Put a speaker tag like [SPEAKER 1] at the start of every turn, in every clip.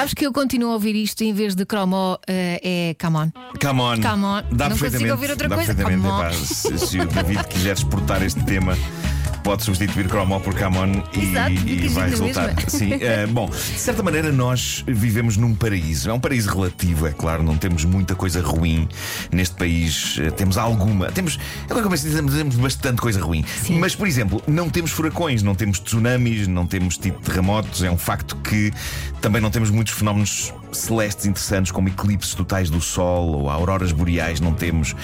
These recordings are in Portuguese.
[SPEAKER 1] Sabes que eu continuo a ouvir isto em vez de Cromo eh, é Come on.
[SPEAKER 2] Come on.
[SPEAKER 1] Come on.
[SPEAKER 2] Dá
[SPEAKER 1] Não consigo
[SPEAKER 2] perfeitamente.
[SPEAKER 1] ouvir outra
[SPEAKER 2] dá
[SPEAKER 1] coisa.
[SPEAKER 2] perfeitamente.
[SPEAKER 1] Come on.
[SPEAKER 2] Epá, se, se o David quiser exportar este tema. Pode substituir Cromo por Camon e,
[SPEAKER 1] Exato,
[SPEAKER 2] e vai resultar. Sim, eh, bom, de certa maneira nós vivemos num paraíso. É um paraíso relativo, é claro, não temos muita coisa ruim neste país. Eh, Temos alguma. Temos. Agora como é que se diz? temos bastante coisa ruim.
[SPEAKER 1] Sim.
[SPEAKER 2] Mas, por exemplo, não temos furacões, não temos tsunamis, não temos tipo terremotos. É um facto que também não temos muitos fenómenos celestes interessantes, como eclipses totais do Sol ou auroras boreais, não temos.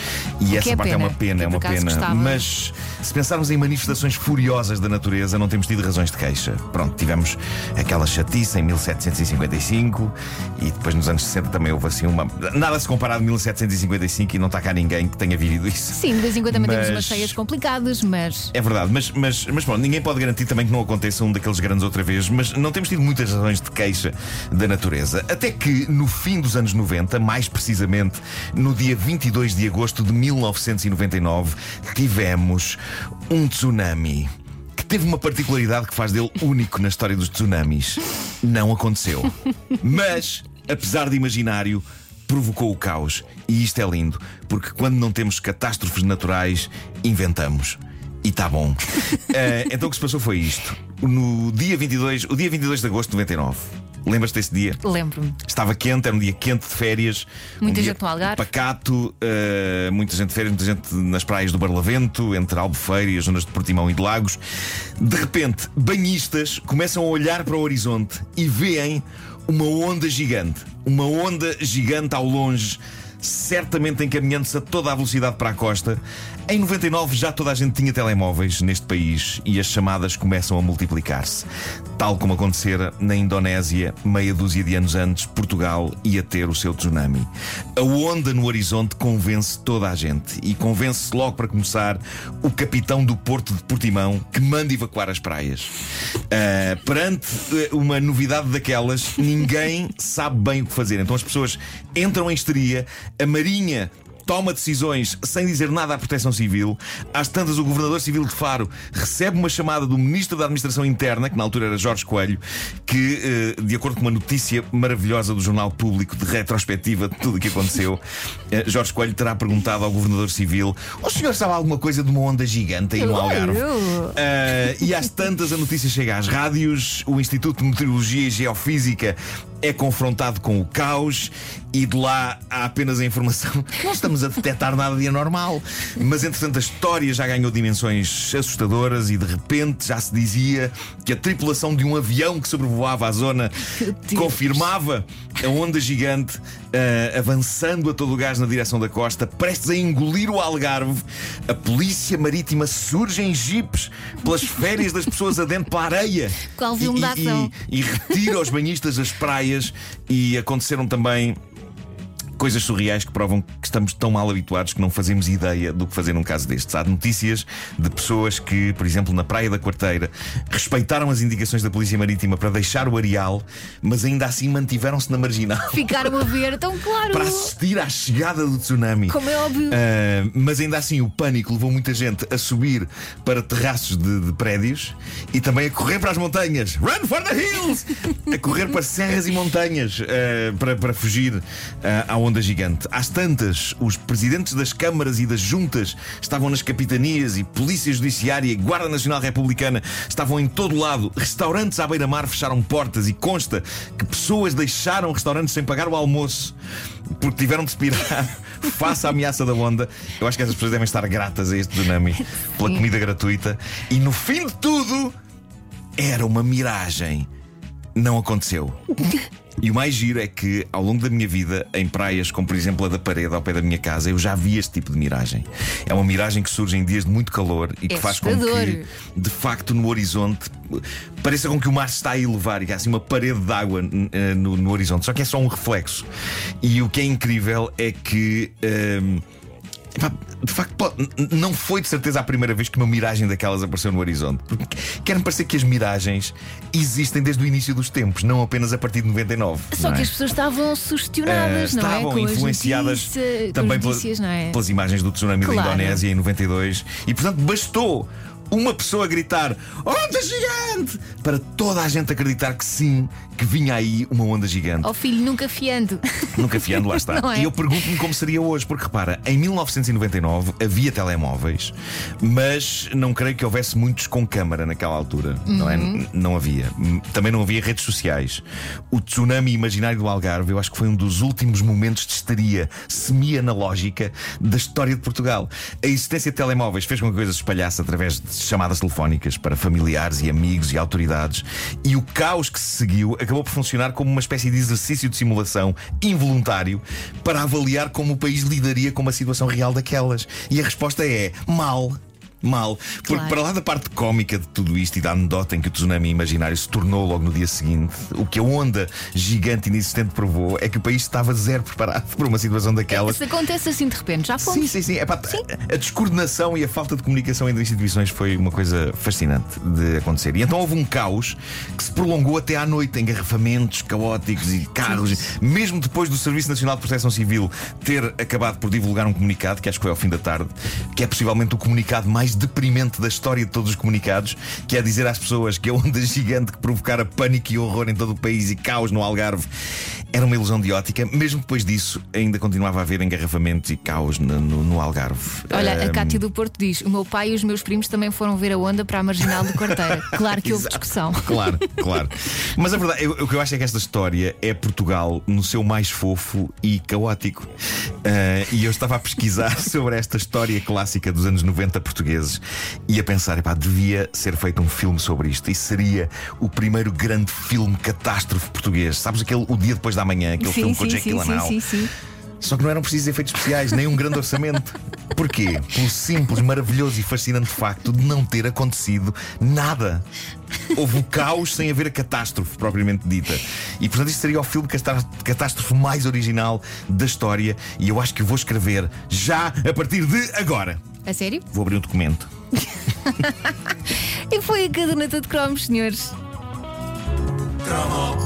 [SPEAKER 2] E essa
[SPEAKER 1] é
[SPEAKER 2] parte é
[SPEAKER 1] pena,
[SPEAKER 2] uma pena,
[SPEAKER 1] que
[SPEAKER 2] é uma pena.
[SPEAKER 1] gostava.
[SPEAKER 2] Mas se pensarmos em manifestações furiosas da natureza, não temos tido razões de queixa. Pronto, tivemos aquela chatice em 1755 e depois nos anos 60 também houve assim uma. Nada se comparar de 1755 e não está cá ninguém que tenha vivido isso.
[SPEAKER 1] Sim, de vez em quando também temos
[SPEAKER 2] Mas-
[SPEAKER 1] umas cheias complicadas, mas.
[SPEAKER 2] É verdade, mas, mas, mas pronto, ninguém pode garantir também que não aconteça um daqueles grandes outra vez, mas não temos tido muitas razões de queixa da natureza. Até que no fim dos anos 90, mais precisamente no dia 22 de agosto de 1999, tivemos um tsunami. Que teve uma particularidade que faz dele único na história dos tsunamis. Não aconteceu. Mas, apesar de imaginário, provocou o caos. E isto é lindo, porque quando não temos catástrofes naturais, inventamos. E tá bom. Eh, então o que se passou foi isto. No dia 22, o dia 22 de agosto de 99. Lembras-te desse dia?
[SPEAKER 1] Lembro-me.
[SPEAKER 2] Estava quente, era um dia quente de férias.
[SPEAKER 1] Muita
[SPEAKER 2] um
[SPEAKER 1] gente no Algarve.
[SPEAKER 2] Pacato, eh, muita gente de férias, muita gente nas praias do Barlavento, entre Albufeira e as zonas de Portimão e de Lagos. De repente, banhistas começam a olhar para o horizonte e veem uma onda gigante. Uma onda gigante ao longe, certamente encaminhando-se a toda a velocidade para a costa. Em 99 já toda a gente tinha telemóveis neste país e as chamadas começam a multiplicar-se. Tal como acontecera na Indonésia, meia dúzia de anos antes, Portugal ia ter o seu tsunami. A onda no horizonte convence toda a gente e convence logo para começar o capitão do Porto de Portimão que manda evacuar as praias. Ah, perante eh, uma novidade daquelas, ninguém sabe bem o que fazer. Então as pessoas entram em histeria, a Marinha toma decisões sem dizer nada à Proteção Civil. Às tantas, o Governador Civil de Faro recebe uma chamada do Ministro da Administração Interna, que na altura era Jorge Coelho, que, eh, de acordo com uma notícia maravilhosa do Jornal Público de retrospectiva de tudo o que aconteceu, eh, Jorge Coelho terá perguntado ao Governador Civil: O senhor sabe alguma coisa de uma onda gigante aí no Algarve? Uh, e às tantas a notícia chega às rádios, o Instituto de Meteorologia e Geofísica é confrontado com o caos e de lá há apenas a informação. Não estamos a detectar nada de anormal. Mas entretanto a história já ganhou dimensões assustadoras e de repente já se dizia que a tripulação de um avião que sobrevoava a zona confirmava a onda gigante uh, avançando a todo o gás na direção da costa, prestes a engolir o Algarve. A polícia marítima surge em jipes pelas férias das pessoas adentro para a areia.
[SPEAKER 1] Qual filme
[SPEAKER 2] E-. E, e retira os banhistas das praias e aconteceram também. Coisas surreais que provam que estamos tão mal habituados que não fazemos ideia do que fazer num caso destes. Há notícias de pessoas que, por exemplo, na Praia da Quarteira, respeitaram as indicações da Polícia Marítima para deixar o areal, mas ainda assim mantiveram-se na marginal
[SPEAKER 1] Ficaram a ver, tão claro.
[SPEAKER 2] para assistir à chegada do tsunami.
[SPEAKER 1] Como é óbvio.
[SPEAKER 2] Ah, mas ainda assim, o pânico levou muita gente a subir para terraços de, de prédios e também a correr para as montanhas. Run for the hills! a correr para serras e montanhas ah, para, para fugir ah, à onda gigante. Às tantas, os presidentes das câmaras e das juntas estavam nas capitanias e Polícia Judiciária e Guarda Nacional Republicana estavam em todo lado. Restaurantes à beira-mar fecharam portas e consta que pessoas deixaram restaurantes sem pagar o almoço porque tiveram de se pirar face à ameaça da onda. Eu acho que essas pessoas devem estar gratas a este tsunami pela comida gratuita. E no fim de tudo, era uma miragem. Não aconteceu. E o mais giro é que, ao longo da minha vida, em praias como, por exemplo, a da parede ao pé da minha casa, eu já vi este tipo de miragem. É uma miragem que surge em dias de muito calor e que
[SPEAKER 1] É
[SPEAKER 2] faz com que, de facto, no horizonte, pareça com que o mar se está a elevar e que há assim uma parede de água eh, no, no horizonte. Só que é só um reflexo. E o que é incrível é que. ehm, epá, de facto, pode- não foi de certeza a primeira vez que uma miragem daquelas apareceu no horizonte. Quer-me parecer que as miragens existem desde o início dos tempos, não apenas a partir de 99.
[SPEAKER 1] Só
[SPEAKER 2] não
[SPEAKER 1] que
[SPEAKER 2] é?
[SPEAKER 1] as pessoas estavam sugestionadas, não é?
[SPEAKER 2] estavam
[SPEAKER 1] Com as
[SPEAKER 2] influenciadas também
[SPEAKER 1] as
[SPEAKER 2] pela-
[SPEAKER 1] notícias, não é?
[SPEAKER 2] pelas imagens do tsunami
[SPEAKER 1] Claro.
[SPEAKER 2] da Indonésia em 92 e portanto bastou uma pessoa a gritar onda gigante para toda a gente acreditar que sim, que vinha aí uma onda gigante.
[SPEAKER 1] Ó filho, nunca fiando.
[SPEAKER 2] Nunca fiando, lá está.
[SPEAKER 1] É?
[SPEAKER 2] E eu pergunto-me como seria hoje, porque repara, em 1999 havia telemóveis, mas não creio que houvesse muitos com câmara naquela altura, não é?
[SPEAKER 1] Uhum.
[SPEAKER 2] Não havia. Também não havia redes sociais. O tsunami imaginário do Algarve, eu acho que foi um dos últimos momentos de histeria semi-analógica da história de Portugal. A existência de telemóveis fez com que a coisa se espalhasse através de chamadas telefónicas para familiares e amigos e autoridades, e o caos que se seguiu acabou por funcionar como uma espécie de exercício de simulação involuntário para avaliar como o país lidaria com uma situação real daquelas. E a resposta é mal. Mal. Porque
[SPEAKER 1] Claro.
[SPEAKER 2] para lá da parte cómica de tudo isto e da anedota em que o tsunami imaginário se tornou logo no dia seguinte, o que a onda gigante inexistente provou é que o país estava zero preparado para uma situação daquelas.
[SPEAKER 1] Se acontece assim de repente, já fomos.
[SPEAKER 2] Sim, sim, sim. Epá, A descoordenação e a falta de comunicação entre instituições foi uma coisa fascinante de acontecer. E então houve um caos que se prolongou até à noite, engarrafamentos caóticos e carros. Mesmo depois do Serviço Nacional de Proteção Civil ter acabado por divulgar um comunicado, que acho que foi ao fim da tarde, que é possivelmente o comunicado mais deprimente da história de todos os comunicados, que é dizer às pessoas que a onda gigante que provocara pânico e horror em todo o país e caos no Algarve era uma ilusão de ótica. Mesmo depois disso, ainda continuava a haver engarrafamentos e caos no, no- no Algarve.
[SPEAKER 1] Olha, a
[SPEAKER 2] Ahm,
[SPEAKER 1] Cátia do Porto diz: o meu pai e os meus primos também foram ver a onda para a marginal de Quarteira. Claro que houve discussão.
[SPEAKER 2] Claro, claro. Mas a verdade, eu- o que eu acho é que esta história é Portugal no seu mais fofo e caótico. Ah, e eu estava a pesquisar sobre esta história clássica dos anos 90 portugueses e a pensar, epá, devia ser feito um filme sobre isto. E seria o primeiro grande filme catástrofe português. Sabes aquele O Dia Depois da Manhã, aquele
[SPEAKER 1] Sim,
[SPEAKER 2] filme com o
[SPEAKER 1] sim,
[SPEAKER 2] Jake
[SPEAKER 1] sim, sim,
[SPEAKER 2] Gyllenhaal?
[SPEAKER 1] sim, sim.
[SPEAKER 2] Só que não eram precisos efeitos especiais, nem um grande orçamento. Porquê? Pelo simples, maravilhoso e fascinante facto de não ter acontecido nada. Houve o caos sem haver a catástrofe propriamente dita. E portanto, isto seria o filme catá- catástrofe mais original da história. E eu acho que vou escrever já a partir de agora.
[SPEAKER 1] A sério?
[SPEAKER 2] Vou abrir um documento.
[SPEAKER 1] E foi a caderneta de cromos, senhores.
[SPEAKER 3] Cromo.